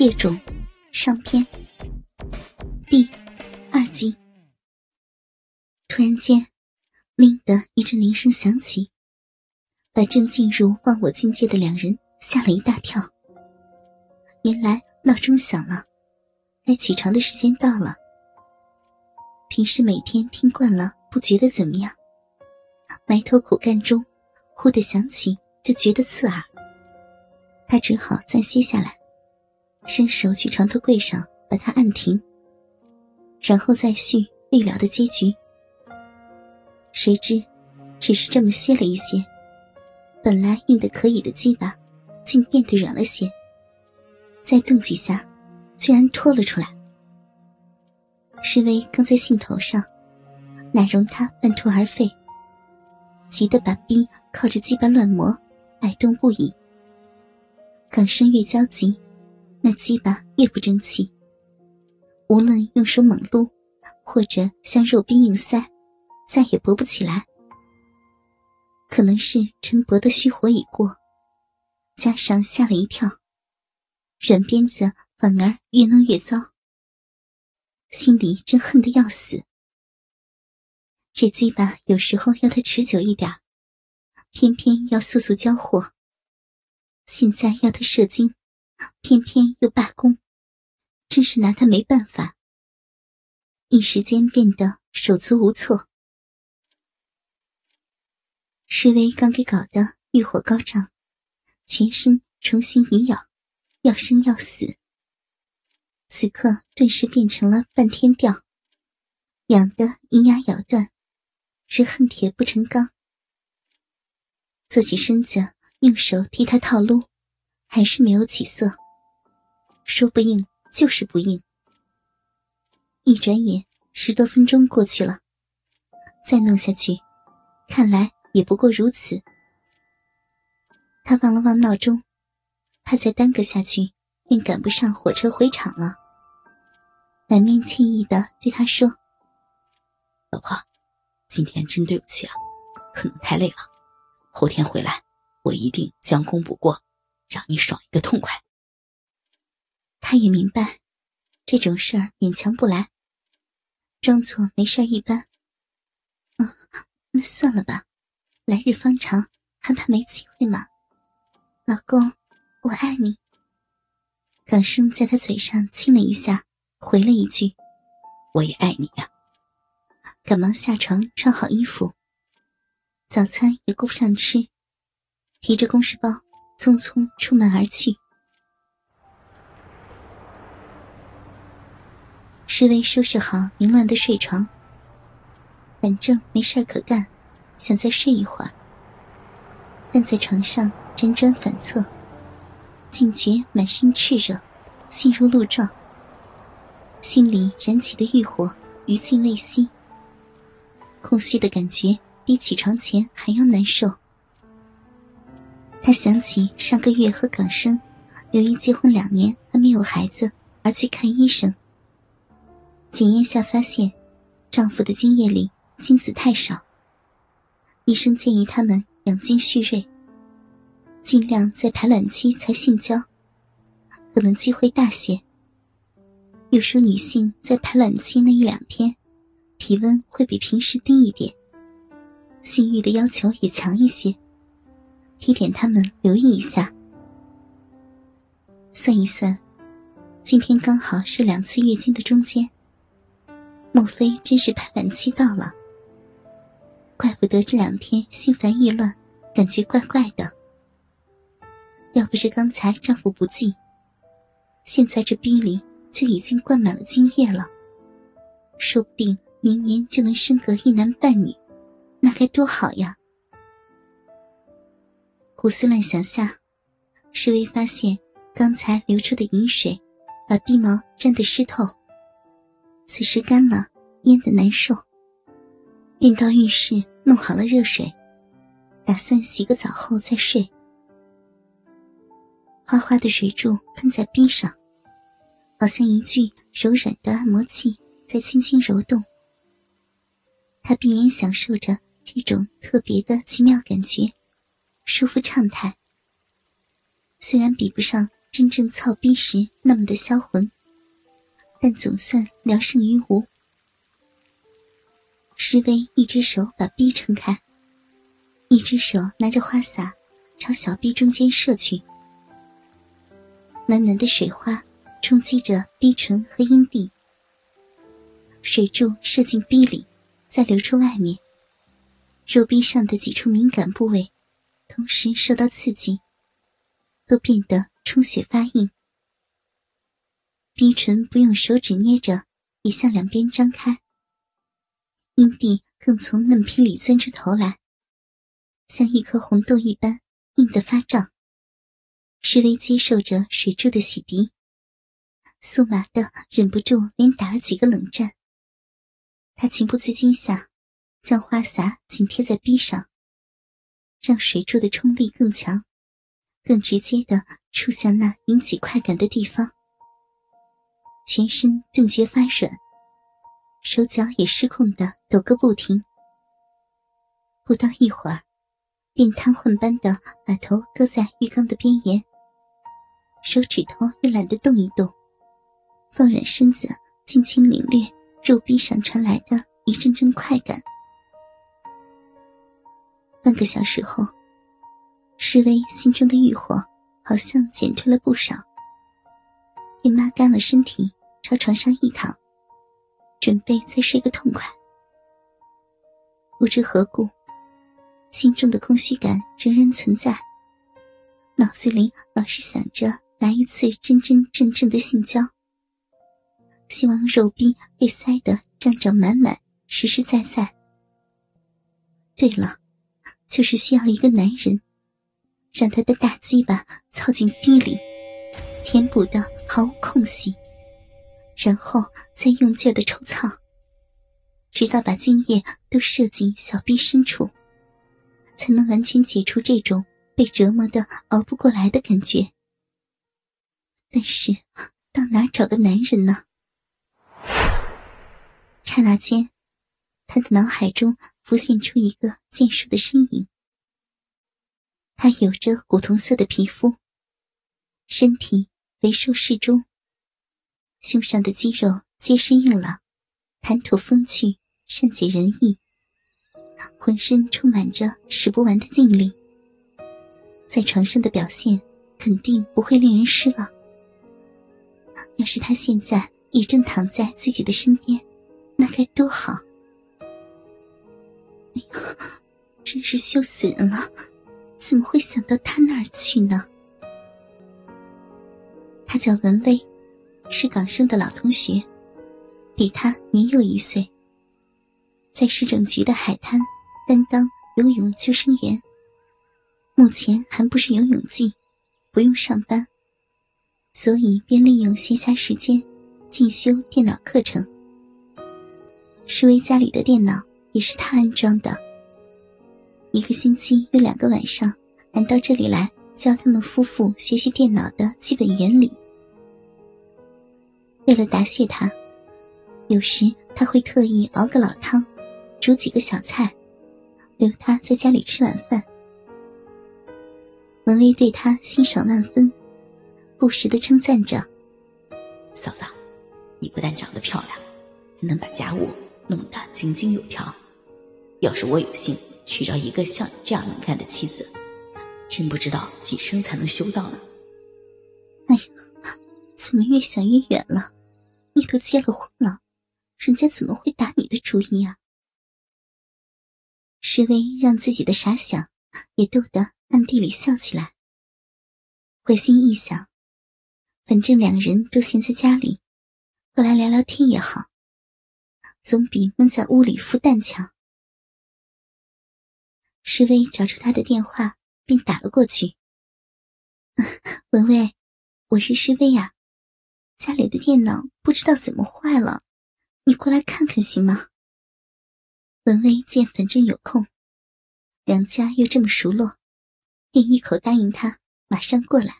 借种上篇第二集。突然间，令的一阵铃声响起，把正进入忘我境界的两人吓了一大跳。原来闹钟响了，该起床的时间到了。平时每天听惯了，不觉得怎么样，埋头苦干中，忽的响起，就觉得刺耳。他只好暂歇下来。伸手去床头柜上把它按停，然后再续未了的结局。谁知，只是这么歇了一歇，本来硬的可以的鸡巴，竟变得软了些。再动几下，居然拖了出来。施威刚在兴头上，哪容他半途而废，急得把逼靠着鸡巴乱磨，摆动不已。港生越焦急。那鸡巴越不争气，无论用手猛撸，或者向肉壁硬塞，再也勃不起来。可能是陈伯的虚火已过，加上吓了一跳，软鞭子反而越弄越糟。心里真恨得要死。这鸡巴有时候要他持久一点，偏偏要速速交货。现在要他射精。偏偏又罢工，真是拿他没办法。一时间变得手足无措。施威刚给搞得欲火高涨，全身重新一咬，要生要死。此刻顿时变成了半天吊，痒得银牙咬断，只恨铁不成钢。坐起身子，用手替他套路。还是没有起色，说不应就是不应。一转眼，十多分钟过去了，再弄下去，看来也不过如此。他望了望闹钟，怕再耽搁下去，便赶不上火车回厂了。满面歉意的对他说：“老婆，今天真对不起啊，可能太累了，后天回来我一定将功补过。”让你爽一个痛快。他也明白，这种事儿勉强不来，装作没事一般。嗯，那算了吧，来日方长，还怕没机会吗。老公，我爱你。港生在他嘴上亲了一下，回了一句：“我也爱你呀。”赶忙下床穿好衣服，早餐也顾不上吃，提着公事包。匆匆出门而去。施威收拾好凌乱的睡床，反正没事可干，想再睡一会儿。但在床上辗转反侧，竟觉满身炽热，心如鹿撞，心里燃起的欲火余烬未熄，空虚的感觉比起床前还要难受。他想起上个月和港生，由于结婚两年还没有孩子而去看医生。检验下发现，丈夫的精液里精子太少。医生建议他们养精蓄锐，尽量在排卵期才性交，可能机会大些。又说女性在排卵期那一两天，体温会比平时低一点，性欲的要求也强一些。提点他们留意一下。算一算，今天刚好是两次月经的中间。莫非真是排卵期到了？怪不得这两天心烦意乱，感觉怪怪的。要不是刚才丈夫不济，现在这逼里就已经灌满了精液了。说不定明年就能生个一男半女，那该多好呀！胡思乱想下，施威发现刚才流出的饮水把鼻毛沾得湿透。此时干了，淹得难受，便到浴室弄好了热水，打算洗个澡后再睡。哗哗的水柱喷在鼻上，好像一具柔软的按摩器在轻轻揉动。他闭眼享受着这种特别的奇妙感觉。舒服畅泰，虽然比不上真正操逼时那么的销魂，但总算聊胜于无。石威一只手把逼撑开，一只手拿着花洒朝小臂中间射去。暖暖的水花冲击着逼唇和阴蒂，水柱射进逼里，再流出外面。肉壁上的几处敏感部位，同时受到刺激，都变得充血发硬。逼唇不用手指捏着，已向两边张开。阴蒂更从嫩皮里钻出头来，像一颗红豆一般硬得发胀。施威接受着水柱的洗涤，酥麻的忍不住连打了几个冷战。他情不自禁下。将花洒紧贴在壁上，让水柱的冲力更强，更直接的触向那引起快感的地方。全身顿觉发软，手脚也失控的抖个不停。不到一会儿，便瘫痪般的把头搁在浴缸的边沿，手指头也懒得动一动，放软身子，轻轻领略肉壁上传来的一阵阵快感。半个小时后，施威心中的欲火好像减退了不少，便抹干了身体，朝床上一躺，准备再睡个痛快。不知何故，心中的空虚感仍然存在，脑子里老是想着来一次真真正正的性交，希望肉壁被塞得胀胀满满，实实在在。对了。就是需要一个男人，让他的大鸡巴操进逼里，填补的毫无空隙，然后再用劲的抽操，直到把精液都射进小逼深处，才能完全解除这种被折磨的熬不过来的感觉。但是，到哪找个男人呢？刹那间。他的脑海中浮现出一个健硕的身影。他有着古铜色的皮肤，身体肥瘦适中，胸上的肌肉结实硬朗，谈吐风趣，善解人意，浑身充满着使不完的劲力。在床上的表现肯定不会令人失望。要是他现在也正躺在自己的身边，那该多好！真是羞死人了！怎么会想到他那儿去呢？他叫文威，是港生的老同学，比他年幼一岁，在市政局的海滩担当游泳救生员。目前还不是游泳季，不用上班，所以便利用闲暇时间进修电脑课程。是为家里的电脑。也是他安装的。一个星期有两个晚上，来到这里来教他们夫妇学习电脑的基本原理。为了答谢他，有时他会特意熬个老汤，煮几个小菜，留他在家里吃晚饭。文威对他欣赏万分，不时的称赞着：“嫂子，你不但长得漂亮，还能把家务弄得井井有条。”要是我有幸娶着一个像你这样能干的妻子，真不知道几生才能修到呢。哎呀，怎么越想越远了？你都结了婚了，人家怎么会打你的主意啊？施威让自己的傻想也逗得暗地里笑起来。会心一想，反正两人都闲在家里，过来聊聊天也好，总比闷在屋里孵蛋强。施薇找出他的电话，并打了过去。文威，我是施薇呀，家里的电脑不知道怎么坏了，你过来看看行吗？文威见反正有空，两家又这么熟络，便一口答应他马上过来。